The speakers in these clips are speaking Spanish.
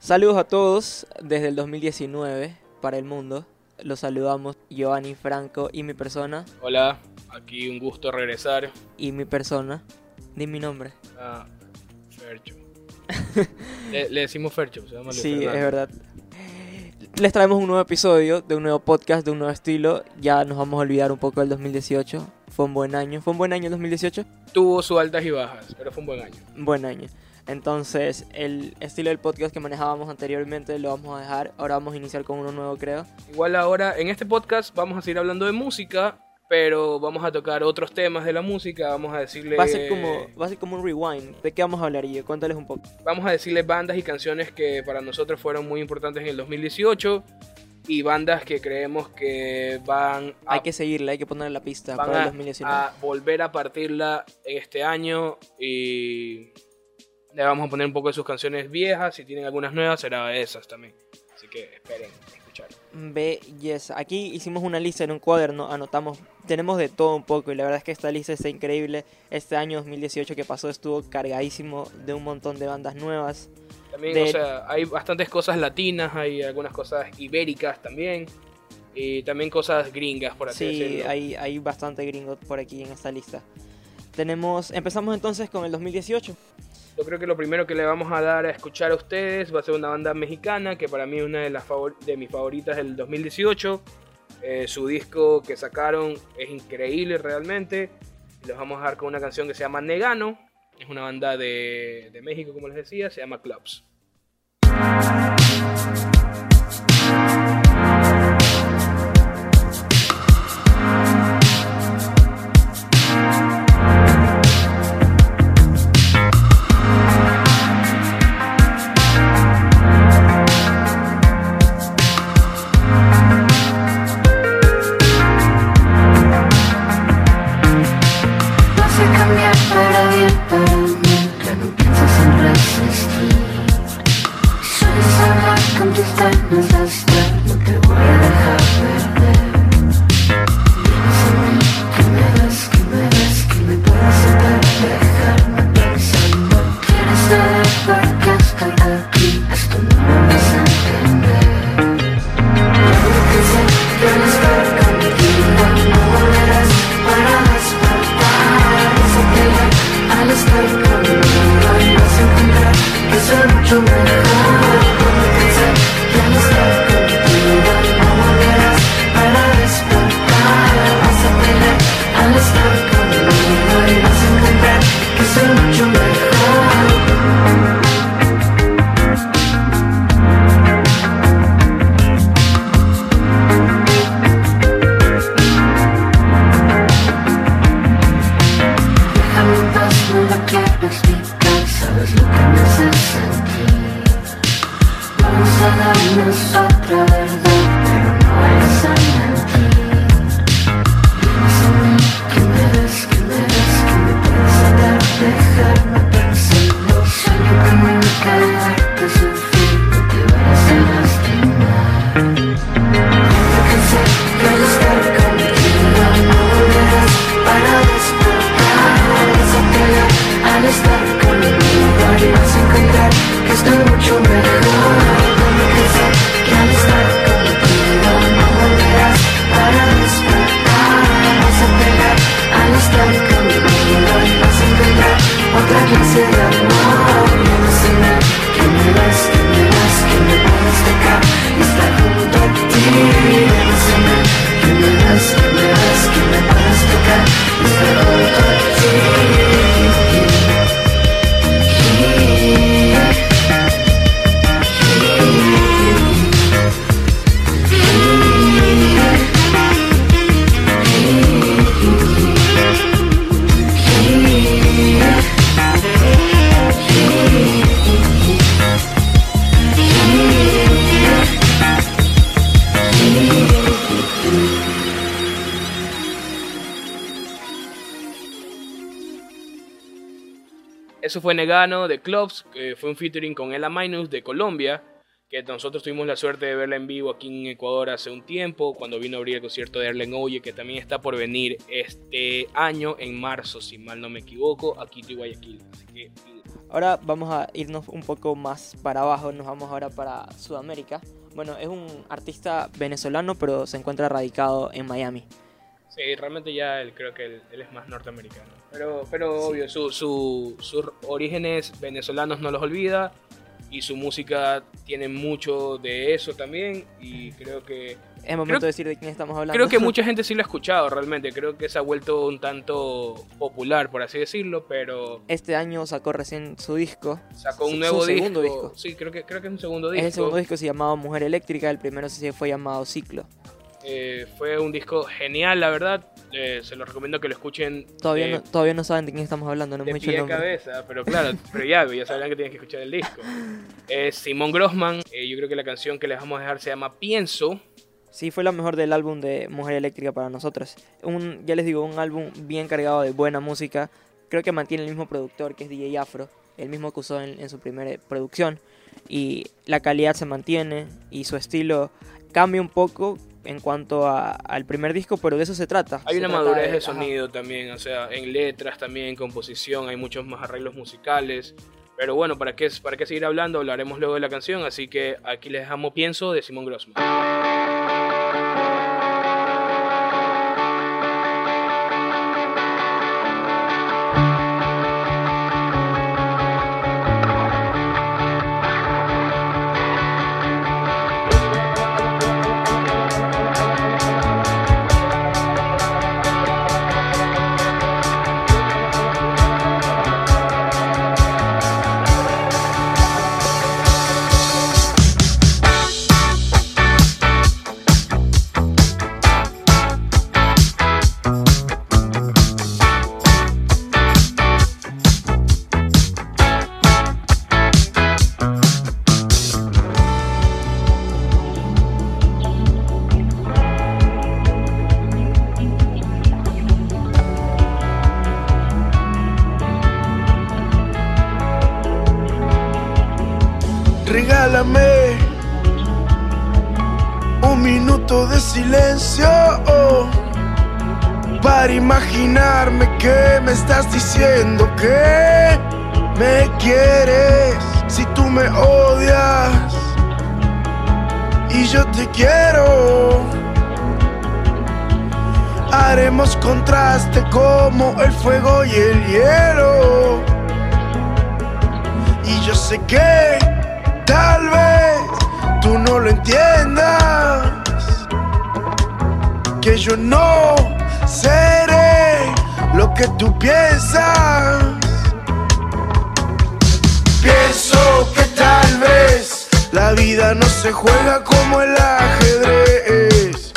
Saludos a todos desde el 2019 para el mundo. Los saludamos Giovanni Franco y mi persona. Hola, aquí un gusto regresar. Y mi persona. Di mi nombre. Ah, Fercho. le, le, decimos Fercho, se llama Sí, es verdad. Les traemos un nuevo episodio de un nuevo podcast, de un nuevo estilo. Ya nos vamos a olvidar un poco del 2018. Fue un buen año. ¿Fue un buen año el 2018? Tuvo sus altas y bajas, pero fue un buen año. Un buen año. Entonces, el estilo del podcast que manejábamos anteriormente lo vamos a dejar. Ahora vamos a iniciar con uno nuevo, creo. Igual ahora, en este podcast vamos a seguir hablando de música, pero vamos a tocar otros temas de la música. Vamos a decirle. Va a ser como, va a ser como un rewind. ¿De qué vamos a hablar, y Cuéntales un poco. Vamos a decirle bandas y canciones que para nosotros fueron muy importantes en el 2018 y bandas que creemos que van a, hay que seguirla, hay que ponerle la pista para el 2019. a volver a partirla en este año y le vamos a poner un poco de sus canciones viejas. Si tienen algunas nuevas, será esas también. Así que esperen escuchar. Belleza. Aquí hicimos una lista en un cuaderno, anotamos, tenemos de todo un poco y la verdad es que esta lista está increíble. Este año 2018 que pasó estuvo cargadísimo de un montón de bandas nuevas. También, o sea, hay bastantes cosas latinas, hay algunas cosas ibéricas también. Y también cosas gringas, por así decirlo. Sí, hay, hay bastante gringo por aquí en esta lista. Empezamos entonces con el 2018. Yo creo que lo primero que le vamos a dar a escuchar a ustedes va a ser una banda mexicana que para mí es una de, las de mis favoritas del 2018. Eh, su disco que sacaron es increíble realmente. Les vamos a dar con una canción que se llama Negano. Es una banda de, de México, como les decía, se llama Clubs. Eso fue Negano de Clubs, fue un featuring con Ella Minus de Colombia, que nosotros tuvimos la suerte de verla en vivo aquí en Ecuador hace un tiempo, cuando vino a abrir el concierto de Erlen Oye, que también está por venir este año, en marzo, si mal no me equivoco, aquí en Guayaquil. Así que Ahora vamos a irnos un poco más para abajo, nos vamos ahora para Sudamérica. Bueno, es un artista venezolano, pero se encuentra radicado en Miami. Sí, realmente ya él, creo que él, es más norteamericano. Pero, pero obvio, su, su, sus orígenes venezolanos no los olvida y su música tiene mucho de eso también y creo que... Es momento de decir de quién estamos hablando. Creo que mucha gente sí lo ha escuchado realmente, creo que se ha vuelto un tanto popular, por así decirlo, pero... Este año sacó recién su disco. Sacó un nuevo disco. segundo disco. Sí, creo que, creo que es un segundo disco. Es el segundo disco, se llamaba Mujer Eléctrica, el primero se fue llamado Ciclo. Eh, fue un disco genial, la verdad. Eh, se lo recomiendo que lo escuchen. Todavía, no, todavía no saben de quién estamos hablando, no de pie cabeza, pero claro, pero ya, ya sabrán que tienen que escuchar el disco. Es Simón Grossman, eh, yo creo que la canción que les vamos a dejar se llama Pienso. Sí, fue la mejor del álbum de Mujer Eléctrica para nosotros. Un, ya les digo, un álbum bien cargado de buena música. Creo que mantiene el mismo productor que es DJ Afro, el mismo que usó en su primera producción. Y la calidad se mantiene y su estilo cambia un poco en cuanto al primer disco, pero de eso se trata. Hay una madurez de, sonido también, o sea, en letras también, en composición, hay muchos más arreglos musicales. Pero bueno, ¿para qué, ¿para qué seguir hablando? Hablaremos luego de la canción, así que aquí les dejamos Pienso de Simón Grossman. Si tú me odias y yo te quiero. Haremos contraste como el fuego y el hielo. Y yo sé que Tal vez tú no lo entiendas, que yo no seré lo que tú piensas. Pienso que tal vez la vida no se juega como el ajedrez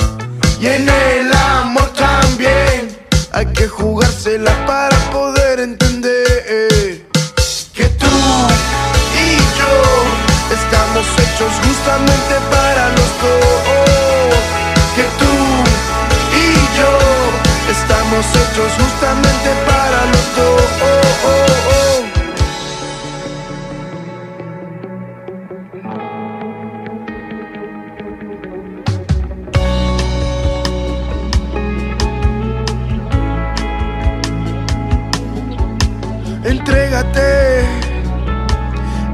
y en el amor también hay que jugársela para poder entender que tú y yo Estamos hechos justamente para los dos. Que tú y yo estamos hechos justamente para los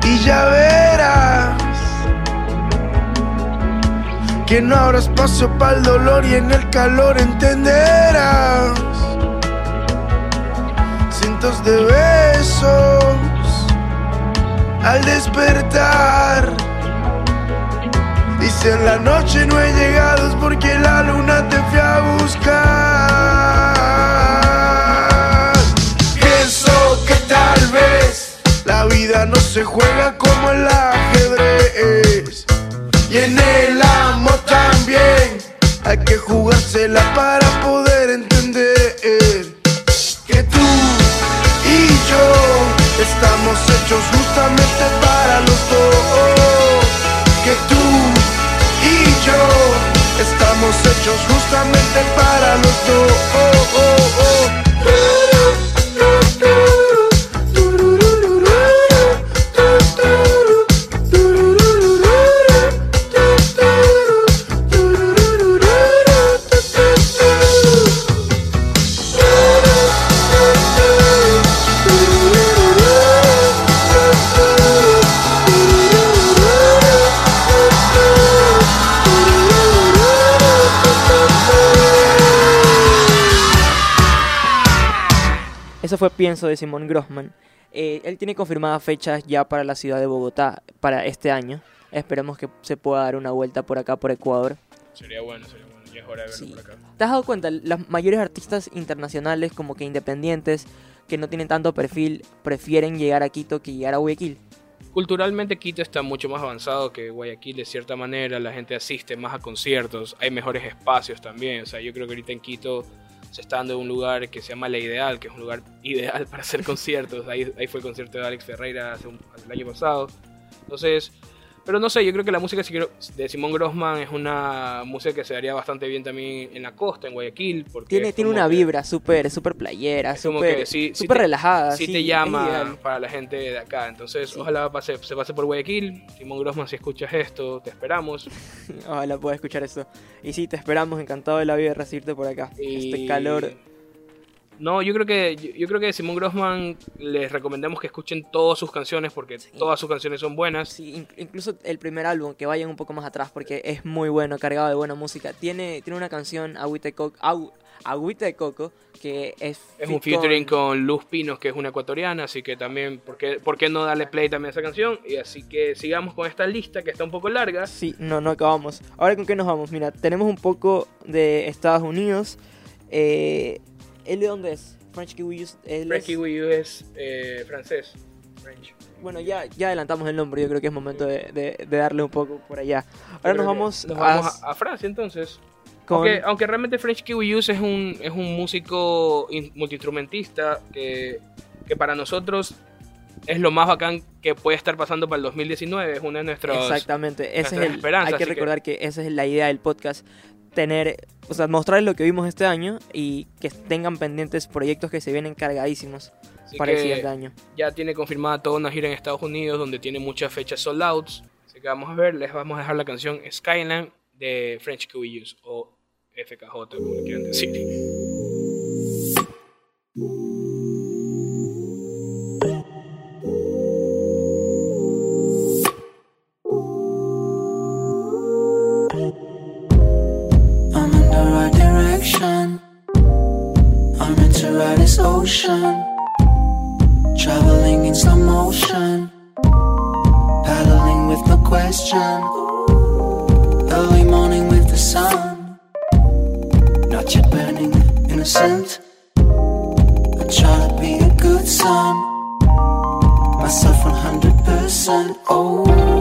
Y ya verás que no habrá espacio para el dolor y en el calor entenderás cientos de besos al despertar. Y si en la noche no he llegado es porque la luna te fui a buscar. La vida no se juega como el ajedrez. Y en el amor también hay que jugársela para poder entender que tú y yo estamos hechos justamente para los dos. Que tú y yo estamos hechos justamente para los dos. Ese fue Pienso de Simón Grossman. Eh, él tiene confirmadas fechas ya para la ciudad de Bogotá para este año. Esperemos que se pueda dar una vuelta por acá, por Ecuador. Sería bueno, sería bueno. Ya es hora de verlo Sí. por acá. ¿Te has dado cuenta? Las mayores artistas internacionales, como que independientes, que no tienen tanto perfil, prefieren llegar a Quito que llegar a Guayaquil. Culturalmente Quito está mucho más avanzado que Guayaquil de cierta manera, la gente asiste más a conciertos, hay mejores espacios también, o sea, yo creo que ahorita en Quito se está dando en un lugar que se llama La Ideal, que es un lugar ideal para hacer conciertos, ahí, ahí fue el concierto de Alex Ferreira hace un- el año pasado, entonces, pero no sé, yo creo que la música de Simón Grossman es una música que se daría bastante bien también en la costa, en Guayaquil, porque Tiene, tiene una que- vibra súper súper playera, súper sí- relajada. sí sí, te llama para la gente de acá. Entonces, ojalá pase, se pase por Guayaquil. Simón Grossman, si escuchas esto, te esperamos. Ojalá pueda escuchar eso. Y sí, te esperamos, encantado de la vida de recibirte por acá. Y- Este calor. No, yo creo que yo, creo que Simón Grossman les recomendamos que escuchen todas sus canciones porque todas sus canciones son buenas. Sí, in- incluso el primer álbum, que vayan un poco más atrás porque es muy bueno, cargado de buena música. Tiene, tiene una canción, Agüita de Coco, Agu- Agüita de Coco, que es... Es un featuring con Luz Pinos, que es una ecuatoriana, así que también, ¿por qué, por qué no darle play también a esa canción? Y así que sigamos con esta lista que está un poco larga. Sí, no, no acabamos. Ahora, ¿con qué nos vamos? Mira, tenemos un poco de Estados Unidos. Eh, ¿Él de dónde es? French Kiwi es- es eh, francés. French. Bueno, ya, ya adelantamos el nombre, yo creo que es momento de, de- de darle un poco por allá. Ahora nos vamos, nos a- vamos a, a Francia entonces. con... Aunque, aunque realmente French Kiwi Youth es un, es un músico in- multiinstrumentista que, que para nosotros es lo más bacán que puede estar pasando para el 2019. Es una de nuestras... Exactamente, ese es el, esperanzas, hay que así que- recordar que... esa es la idea del podcast, tener, o sea, mostrarles lo que vimos este año y que tengan pendientes proyectos que se vienen cargadísimos así para el siguiente año. Ya tiene confirmada toda una gira en Estados Unidos donde tiene muchas fechas sold outs. Así que vamos a ver, les vamos a dejar la canción Skyline de French Kiwi o FKJ, como le quieran decir. Ocean. Traveling in slow motion. Paddling with no question. Early morning with the sun. Not yet burning, innocent. I try to be a good son. Myself 100%. Oh.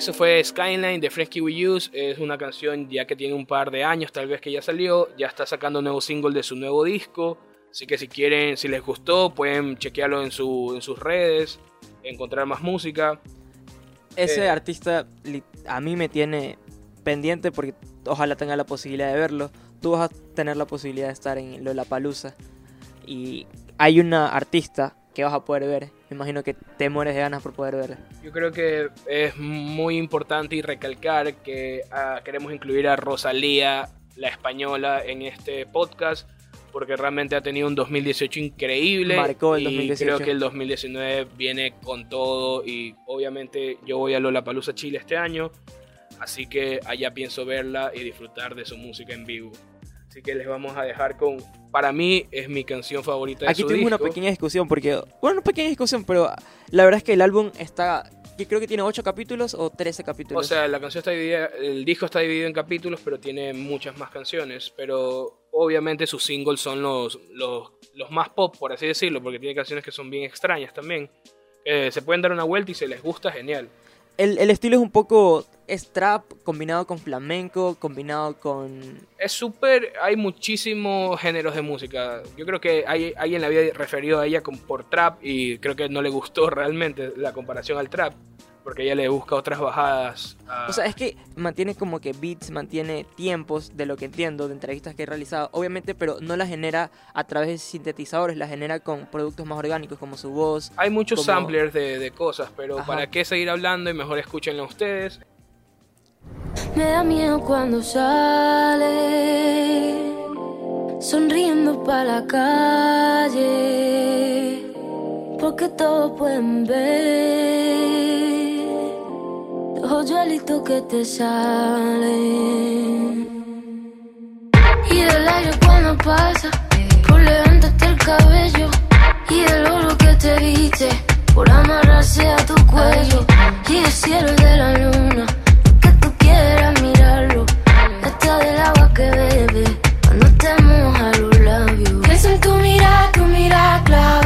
Eso fue Skyline de Fresky We Use. Es una canción ya que tiene un par de años, tal vez que ya salió. Ya está sacando un nuevo single de su nuevo disco. Así que si quieren, si les gustó, pueden chequearlo en, su, en sus redes, encontrar más música. Ese Eh. artista a mí me tiene pendiente porque ojalá tenga la posibilidad de verlo. Tú vas a tener la posibilidad de estar en Lollapalooza y hay una artista que vas a poder ver. Me imagino que te mueres de ganas por poder verla. Yo creo que es muy importante y recalcar que ah, queremos incluir a Rosalía, la española, en este podcast. Porque realmente ha tenido un 2018 increíble. Marcó el y 2018. creo que el 2019 viene con todo. Y obviamente yo voy a Lollapalooza Chile este año. Así que allá pienso verla y disfrutar de su música en vivo. Así que les vamos a dejar con. Para mí es mi canción favorita de Aquí su tuvimos una pequeña discusión porque, bueno, una pequeña discusión, pero la verdad es que el álbum está, yo creo que tiene 8 capítulos o 13 O capítulos. sea, la canción está dividida, el disco está dividido en capítulos, pero tiene muchas más canciones. Pero obviamente sus singles son los, los, los más pop, por así decirlo, porque tiene canciones que son bien extrañas también. Eh, se pueden dar una vuelta y si les gusta, genial. El, el estilo es un poco es trap combinado con flamenco, combinado con... Es súper, hay muchísimos géneros de música. Yo creo que hay, alguien la había referido a ella como por trap y creo que no le gustó realmente la comparación al trap, porque ella le busca otras bajadas. a- O sea, es que mantiene como que beats, mantiene tiempos, de lo que entiendo, de entrevistas que he realizado, obviamente, pero no la genera a través de sintetizadores, la genera con productos más orgánicos como su voz. Hay muchos como- samplers de, de cosas, pero Ajá. ¿para qué seguir hablando? Y mejor escúchenlo ustedes. Me da miedo cuando sale sonriendo para la calle, porque todos pueden ver hoyuelitos que te salen. Y del aire cuando pasa, por levantarte el cabello, y del oro que te viste, por amarrarse a tu cuello, y el cielo de la luna que tú quieras mirarlo. Hasta del agua que bebe cuando te moja los labios. Pienso en tu mirada, tu mirada clava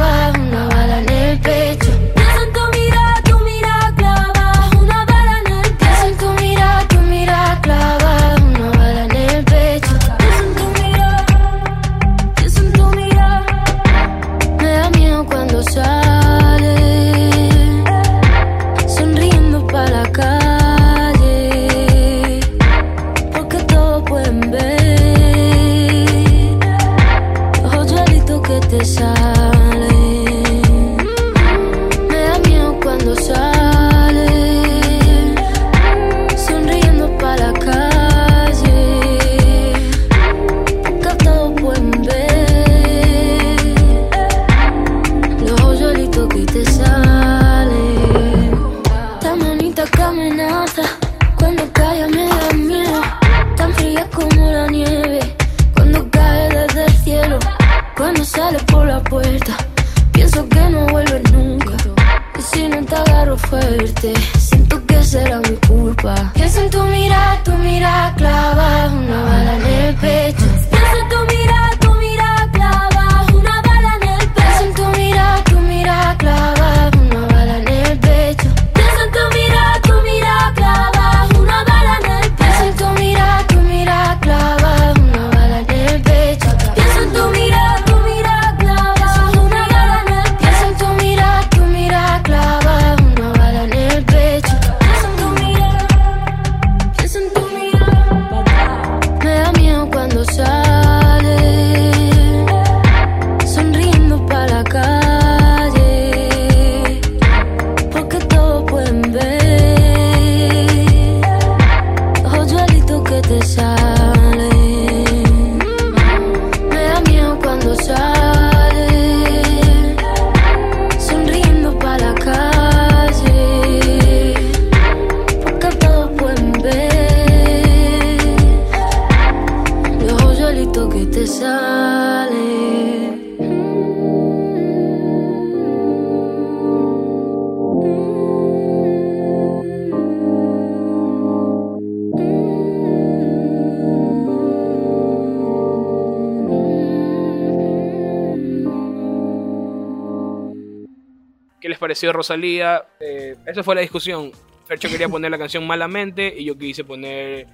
pareció Rosalía? Eh, esa fue la discusión. Fercho quería poner la canción Malamente y yo quise poner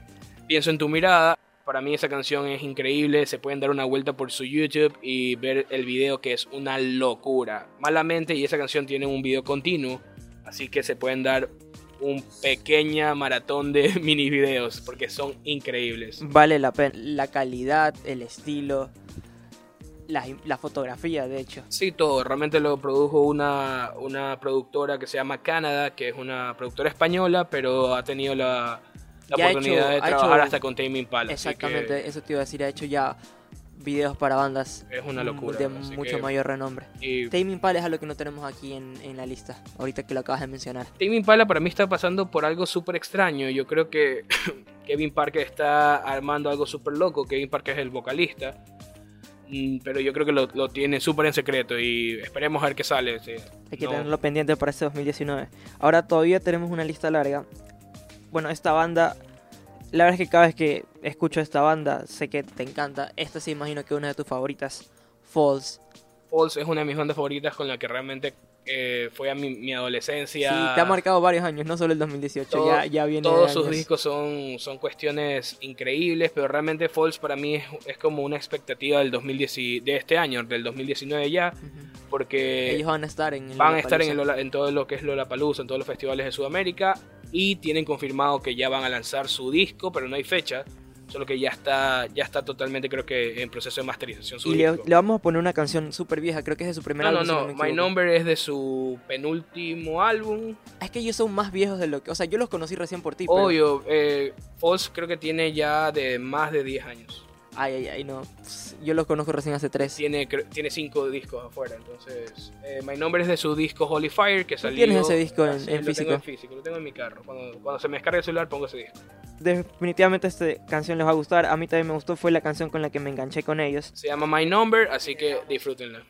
Pienso en tu mirada. Para mí esa canción es increíble, se pueden dar una vuelta por su YouTube y ver el video que es una locura. Malamente y esa canción tiene un video continuo, así que se pueden dar un pequeña maratón de mini videos porque son increíbles. Vale la pena. La calidad, el estilo, la, la fotografía, de hecho. Sí, todo. Realmente lo produjo una, una productora que se llama Canadá, que es una productora española, pero ha tenido la, la Ya ha oportunidad hecho- de trabajar hecho- hasta con Tame Impala. así que Exactamente, eso te iba a decir. Ha hecho ya videos para bandas Es una locura, de mucho que- mayor renombre. y Tame Impala es algo que no tenemos aquí en, en la lista, ahorita que lo acabas de mencionar. Tame Impala para mí está pasando por algo súper extraño. Yo creo que Kevin Parker está armando algo súper loco. Kevin Parker es el vocalista. Mm, Pero yo creo que lo, lo tiene súper en secreto y esperemos a ver qué sale. sí. Hay que No. tenerlo pendiente para este 2019. Ahora todavía tenemos una lista larga. Bueno, esta banda, la verdad es que cada vez que escucho esta banda, sé que te encanta. Esta sí imagino que es una de tus favoritas, Falls. Falls es una de mis bandas favoritas con la que realmente eh, fue a mi, mi adolescencia. Sí, te ha marcado varios años, no solo el 2018, Todo- ya, ya viene de Todos sus discos son, son cuestiones increíbles, pero realmente Falls para mí es, es como una expectativa del 2010, y- de este año, del 2019 ya, porque Ellos van a estar en el van a estar en, el Lollapalooza. Lola- en todo lo que es Lollapalooza, en todos los festivales de Sudamérica y tienen confirmado que ya van a lanzar su disco, pero no hay fecha, solo que ya está ya está totalmente creo que en proceso de masterización su Y le, le vamos a poner una canción súper vieja, creo que es de su primer no, no, álbum. si no, My. Number es de su penúltimo álbum. Es que ellos son más viejos de lo que. O sea, yo los conocí recién por ti. pero- Obvio, eh, Falls creo que tiene ya de más de 10 años. Ay, ay, ay, no. Yo los conozco recién hace tres. Tiene, tiene cinco discos afuera, entonces eh, My Number es de su disco Holy Fire que ¿Tú salió. tienes ese disco en- en lo físico? Tengo en físico, lo tengo en mi carro. Cuando, cuando se me descarga el celular pongo ese disco. Definitivamente esta canción les va a gustar. A mí también me gustó. Fue la canción con la que me enganché con ellos. Se llama My Number, así que disfrútenla.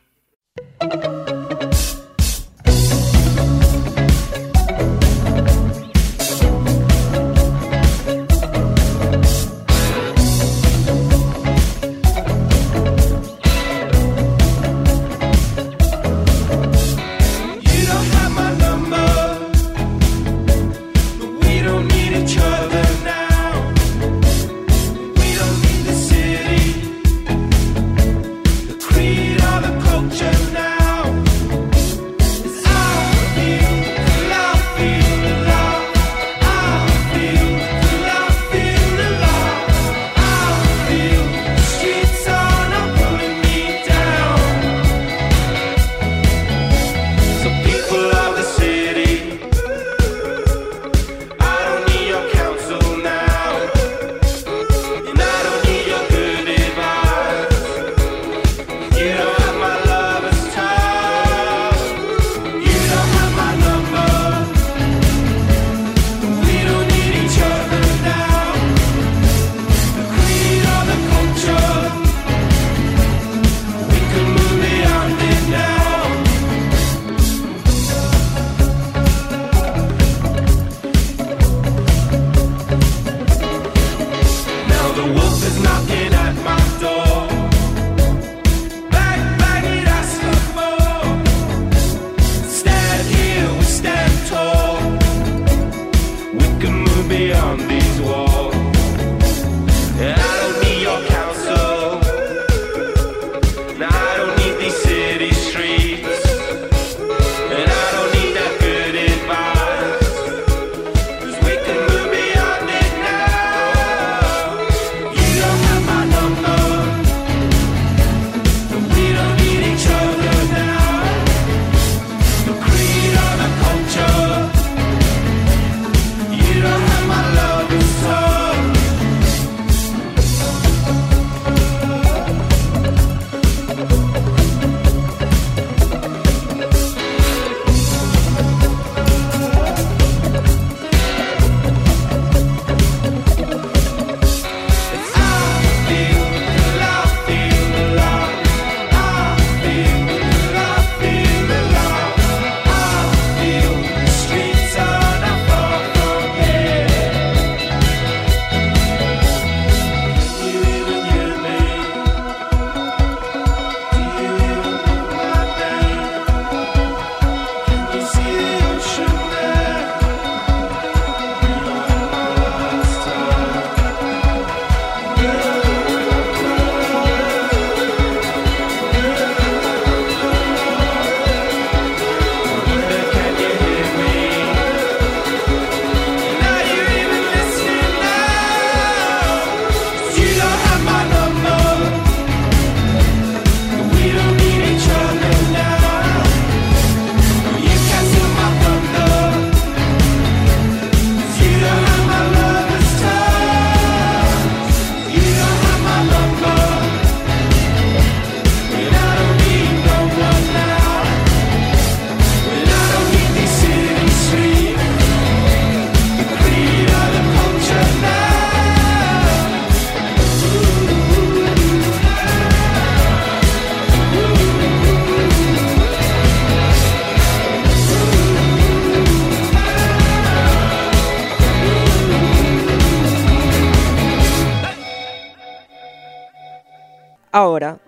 Ahora,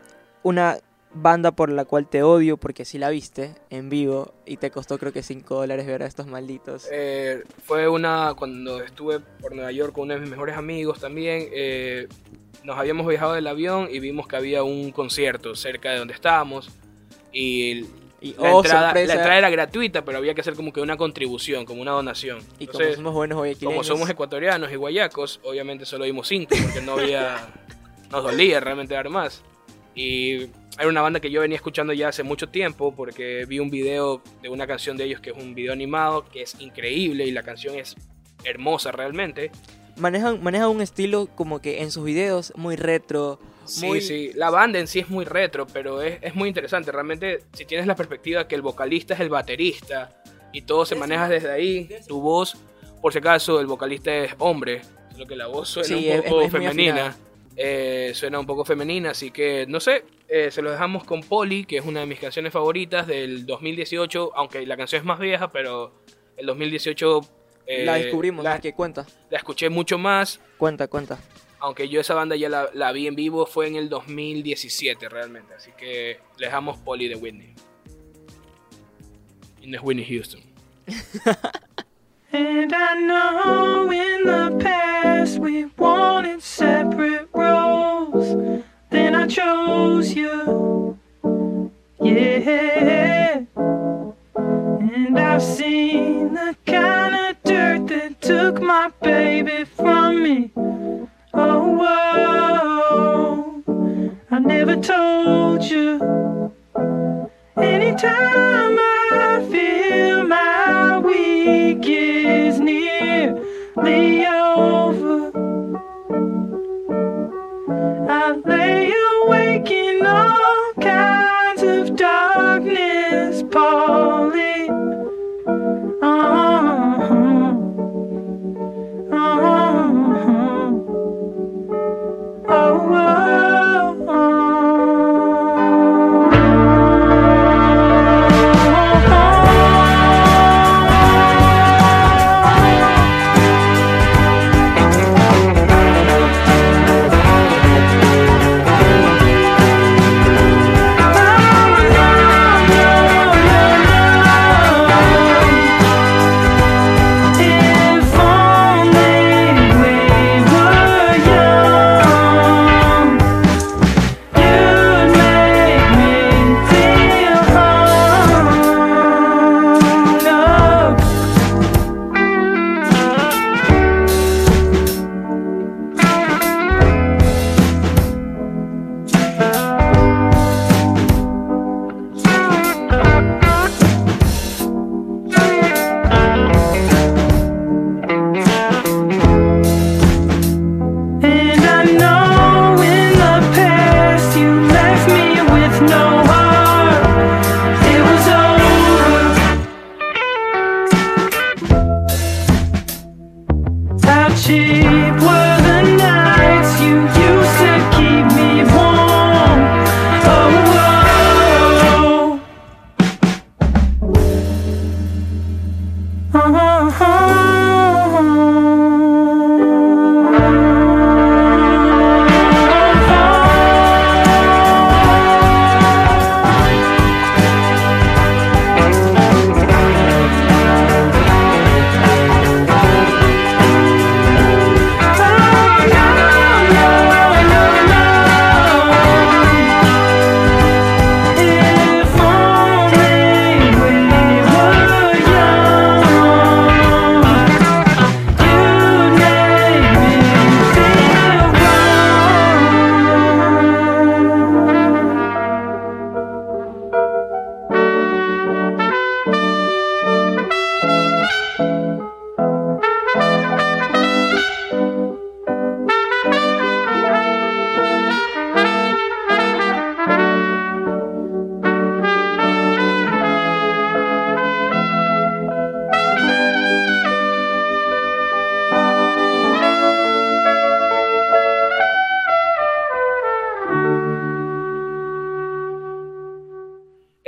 una banda por la cual te odio porque si la viste en vivo y te costó creo que 5 dólares ver a estos malditos. Eh, fue una cuando estuve por Nueva York con uno de mis mejores amigos también. eh, nos habíamos viajado del avión y vimos que había un concierto cerca de donde estábamos. Y y la, oh, entrada, la sorpresa. entrada era gratuita, pero había que hacer como que una contribución, como una donación. y como Entonces, somos buenos como somos ecuatorianos y guayacos, obviamente solo dimos 5 porque no había. nos dolía realmente dar más. Y era una banda que yo venía escuchando ya hace mucho tiempo porque vi un video de una canción de ellos que es un video animado que es increíble y la canción es hermosa realmente. manejan, manejan un estilo como que en sus videos muy retro. Sí, muy, sí, la banda en sí es muy retro, pero es, es muy interesante. Realmente, si tienes la perspectiva que el vocalista es el baterista y todo se maneja desde ahí, tu voz, por si acaso, el vocalista es hombre, solo que la voz suena Sí, un poco es femenina. Eh, suena un poco femenina, así que no sé, eh, se lo dejamos con Polly, que es una de mis canciones favoritas del 2018, aunque la canción es más vieja, pero el 2018 eh, la descubrimos, la, cuenta, la escuché mucho más, cuenta, cuenta. aunque yo esa banda ya la, la vi en vivo fue en el 2017 realmente, así que le dejamos Polly de Whitney. Y no es Whitney Houston. And I know in the past we wanted separate roles. Then I chose you. Yeah. And I've seen the kind of dirt that took my baby from me. Oh, whoa. I never told you. Anytime I feel my week nearly over, I lay awake in all kinds of darkness,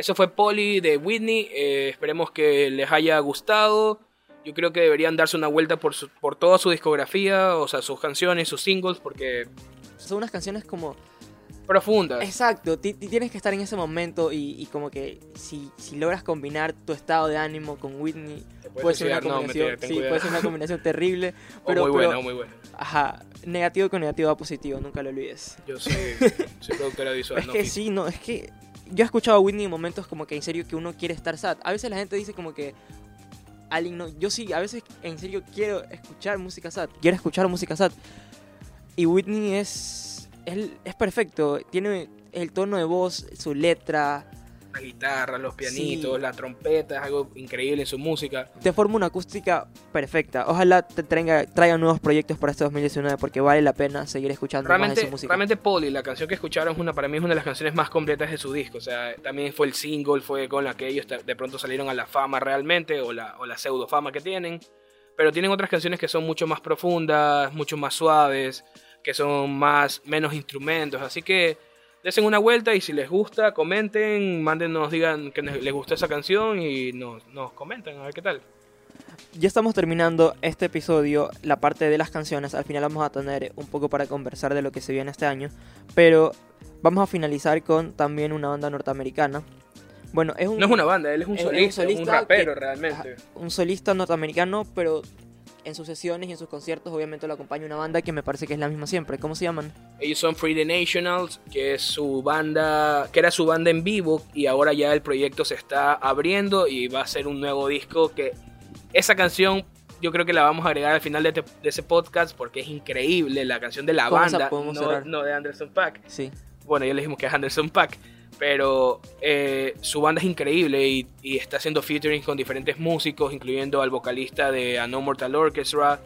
Eso fue Polly de Whitney. eh, esperemos que les haya gustado. Yo creo que deberían darse una vuelta por, su- por toda su discografía, o sea, sus canciones, sus singles, porque Son unas canciones como profundas. Exacto, ti- ti- tienes que estar en ese momento y, y como que si, si logras combinar tu estado de ánimo con Whitney, puede ser una no, combinación, sí, puede ser una combinación terrible, O pero, muy pero- buena, o muy buena. ajá, negativo con negativo a positivo, nunca lo olvides. Yo soy, soy productora visual, es no que sí, no, es que yo he escuchado a Whitney en momentos como que en serio que uno quiere estar sad. A veces la gente dice como que alguien no, yo sí, a veces en serio quiero escuchar música sad, quiero escuchar música sad. Y Whitney es él es perfecto, tiene el tono de voz, su letra, La guitarra, los pianitos, Sí. la trompeta, es algo increíble en su música. te forma una acústica perfecta. Ojalá te traiga, traiga nuevos proyectos para este 2019 porque vale la pena seguir escuchando más de Realmente, su música. realmente Polly, la canción que escucharon, es una, para mí es una de las canciones más completas de su disco. O sea, también fue el single, fue con la que ellos de pronto salieron a la fama realmente, o la, o la pseudo fama que tienen. Pero tienen otras canciones que son mucho más profundas, mucho más suaves, que son más, menos instrumentos. Así que desen una vuelta y si les gusta, comenten, mándenos, digan que les gustó esa canción y nos, nos comentan a ver qué tal. Ya estamos terminando este episodio, la parte de las canciones. Al final vamos a tener un poco para conversar de lo que se viene este año. Pero vamos a finalizar con también una banda norteamericana. Bueno, es un, No es una banda, él es un es solista, es un solista rapero que- realmente. un solista norteamericano, pero en sus sesiones y en sus conciertos obviamente lo acompaña una banda que me parece que es la misma siempre. ¿Cómo se llaman? Ellos son Free the Nationals, que es su banda, que era su banda en vivo y ahora ya el proyecto se está abriendo y va a ser un nuevo disco que esa canción yo creo que la vamos a agregar al final de, este- de ese podcast porque es increíble la canción de la banda, no, no de Anderson Pack. Sí. Bueno, ya le dijimos que es Anderson Pack, pero eh, su banda es increíble y, y está haciendo featuring con diferentes músicos, incluyendo al vocalista de A No Mortal Orchestra.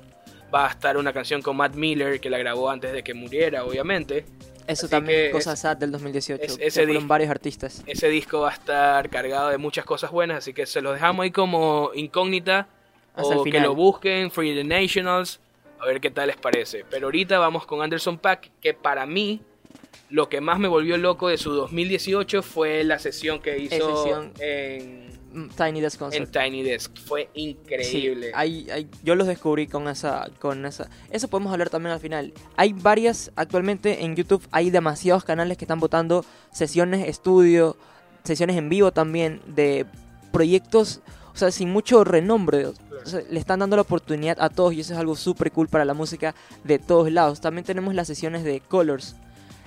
Va a estar una canción con Matt Miller que la grabó antes de que muriera, obviamente. Eso Así también, que cosas es- sad del 2018. es- ese fueron varios artistas. Ese disco va a estar cargado de muchas cosas buenas, así que se los dejamos ahí como incógnita. Hasta el o que lo busquen, Free the Nationals, a ver qué tal les parece. Pero ahorita vamos con Anderson Pack, que para mí lo que más me volvió loco de su 2018 fue la sesión que hizo sesión. en, Mm, Tiny Desk en. Tiny Desk. Fue Sí, increíble. hay- hay- yo los descubrí con esa, con esa. Eso podemos hablar también al final. Hay varias, actualmente en YouTube hay demasiados canales que están votando sesiones estudio, sesiones en vivo también de proyectos, o sea, sin mucho renombre. O sea, le están dando la oportunidad a todos y eso es algo súper cool para la música de todos lados. También tenemos las sesiones de Colors.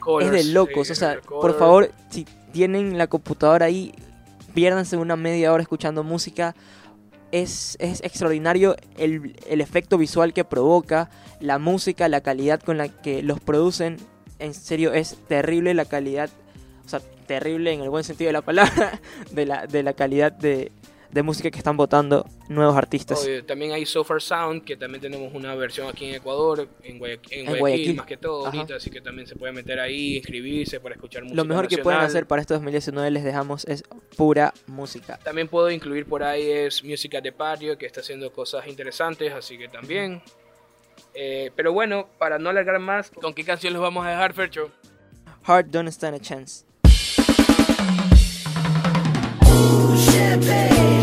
Colors, es de locos, sí, o sea, por favor, si tienen la computadora ahí, piérdanse una media hora escuchando música. Es, es extraordinario el, el efecto visual que provoca, la música, la calidad con la que los producen. En serio, es terrible la calidad, o sea, terrible en el buen sentido de la palabra, de la, de la calidad de, de música que están votando nuevos artistas. Obvio, también hay So Far Sound, que también tenemos una versión aquí en Ecuador, en Guayaquil, en Guayaquil, Guayaquil. más que todo Ajá. ahorita, así que también se puede meter ahí, inscribirse para escuchar música Lo mejor que pueden hacer para este 2019 les dejamos es pura música. También puedo incluir por ahí es Música de Patio, que está haciendo cosas interesantes, así que también. Eh, pero bueno, para no alargar más, ¿con qué canción los vamos a dejar, Fercho? Heart Don't Stand a Chance. Yeah.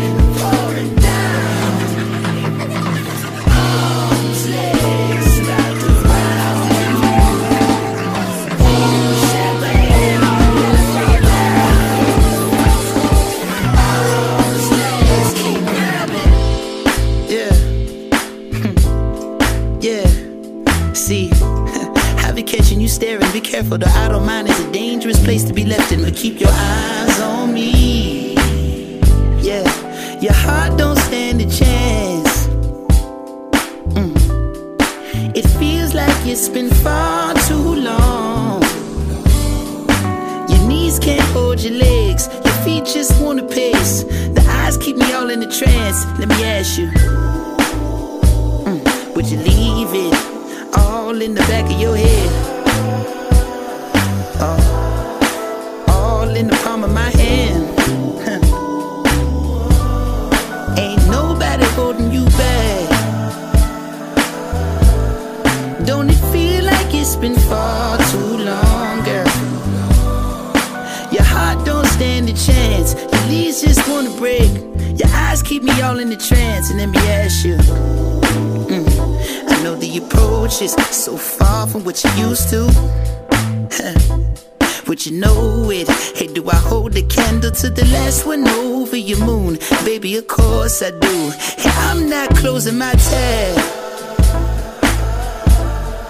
Yeah Yeah see, I be catching you staring. Be careful, the idle mind is a dangerous place to be left in. But keep your eyes The eyes keep me all in a trance. Let me ask you, mm, would you leave it all in the back of your head? Oh, all in the palm of my hand. Ain't nobody holding you back. Don't it feel like it's been far stand a chance. Your knees just wanna break. Your eyes keep me all in a trance. And let me ask you. mm, I know the approach is so far from what you used to. Would you know it? Hey, do I hold the candle to the last one over your moon? Baby, of course I do. Hey, I'm not closing my tab.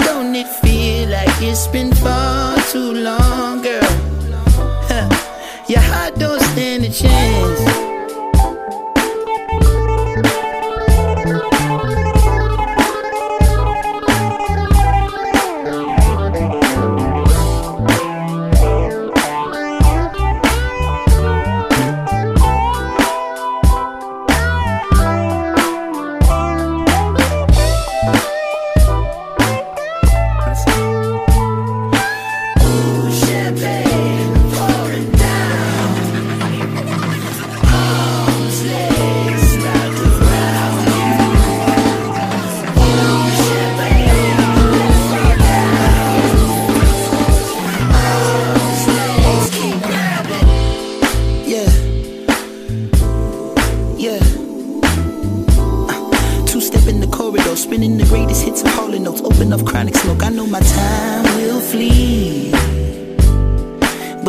Don't it feel like it's been far too long, don't stand a chance.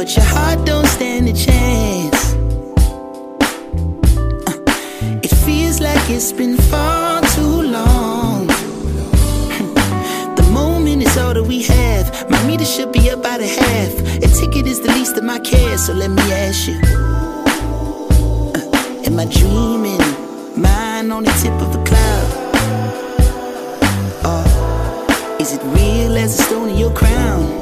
But your heart don't stand a chance. Uh, It feels like it's been far too long. The moment is all that we have. My meter should be by the half. A ticket is the least of my cares, so let me ask you. uh, Am I dreaming? Mine on the tip of a cloud. Or is it real as a stone in your crown?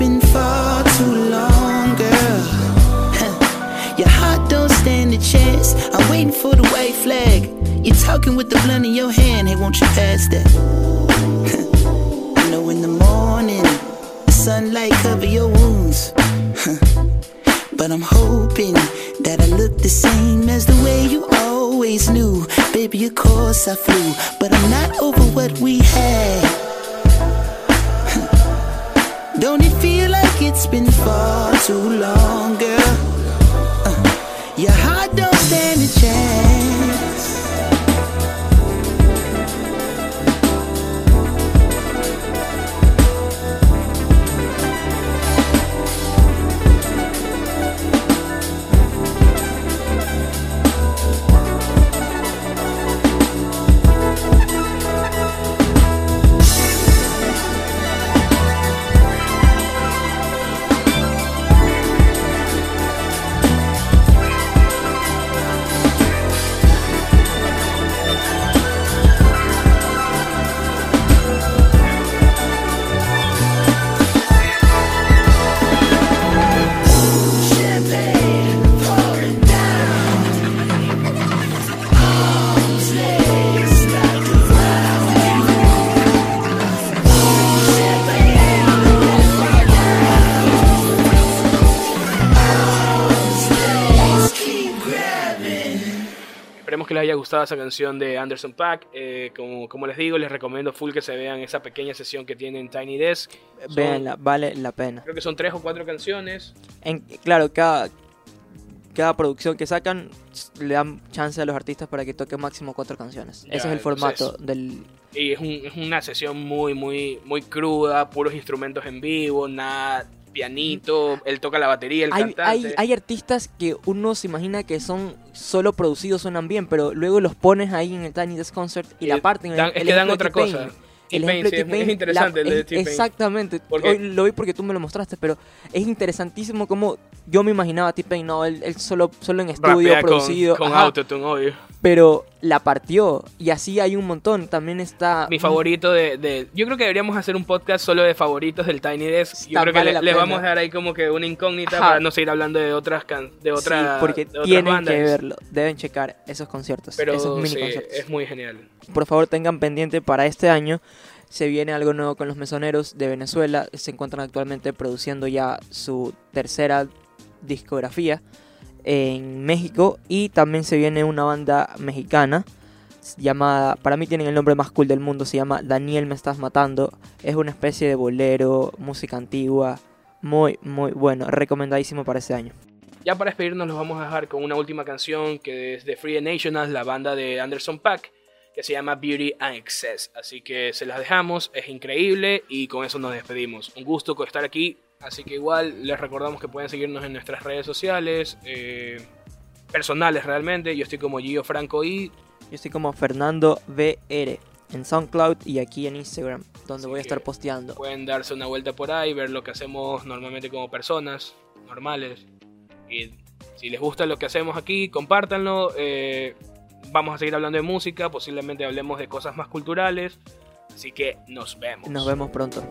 Been far too long, girl? Your heart don't stand a chance. I'm waiting for the white flag. You're talking with the blunt in your hand. Hey, won't you pass that? I know in the morning, the sunlight cover your wounds. But I'm hoping that I look the same as the way you always knew. Baby, of course I flew, but I'm not over what we had. Don't it feel like it's been far too long, girl? Uh, your heart don't stand Gustado esa canción de Anderson Pack. Eh, como, como les digo, les recomiendo full que se vean esa pequeña sesión que tiene en Tiny Desk. Son- Véanla, vale la pena. Creo que son tres o cuatro canciones. En, claro, cada, cada producción que sacan le dan chance a los artistas para que toquen máximo cuatro canciones. Ya, Ese es el formato entonces- del... Y es, un- es una sesión muy, muy, muy cruda, puros instrumentos en vivo, nada pianito, él toca la batería, el Hay, cantante. hay, hay artistas que uno se imagina que son solo producidos, suenan bien, pero luego los pones ahí en el Tiny Desk Concert y, la Eh, parten. dan- es que dan otra cosa. El ejemplo de es interesante el de es- T-Pain. Exactamente. Hoy lo vi porque tú me lo mostraste, pero es interesantísimo como yo me imaginaba a T-Pain, no, él, él solo, solo en estudio, Rapea producido. con, con Autotune, obvio. Pero la partió y así hay un montón. También está Mi favorito de, de- Yo creo que deberíamos hacer un podcast solo de favoritos del Tiny Desk. Yo creo que vale le, la le pena. vamos a dar ahí como que una incógnita Ajá. para no seguir hablando de otras can- de Sí, otra, porque de otras tienen bandas. que verlo, deben checar esos conciertos, Pero esos mini sí, conciertos. es muy genial. Por favor, tengan pendiente para este año. Se viene algo nuevo con los mesoneros de Venezuela. Se encuentran actualmente produciendo ya su tercera discografía en México y también se viene una banda mexicana llamada, para mí tienen el nombre más cool del mundo, se llama Daniel me estás matando, es una especie de bolero, música antigua, muy muy bueno, recomendadísimo para ese año. Ya para despedirnos los vamos a dejar con una última canción que es de Free Nationals, la banda de Anderson Pack, que se llama Beauty and Excess. Así que se las dejamos, es increíble y con eso nos despedimos. Un gusto estar aquí Así que igual les recordamos que pueden seguirnos en nuestras redes sociales, eh, personales realmente. Yo estoy como Gio Franco y... Yo estoy como Fernando VR en SoundCloud y aquí en Instagram, donde voy a estar posteando. Pueden darse una vuelta por ahí, ver lo que hacemos normalmente como personas normales. Y si les gusta lo que hacemos aquí, compártanlo. Eh, vamos a seguir hablando de música, posiblemente hablemos de cosas más culturales. Así que nos vemos. Nos vemos pronto.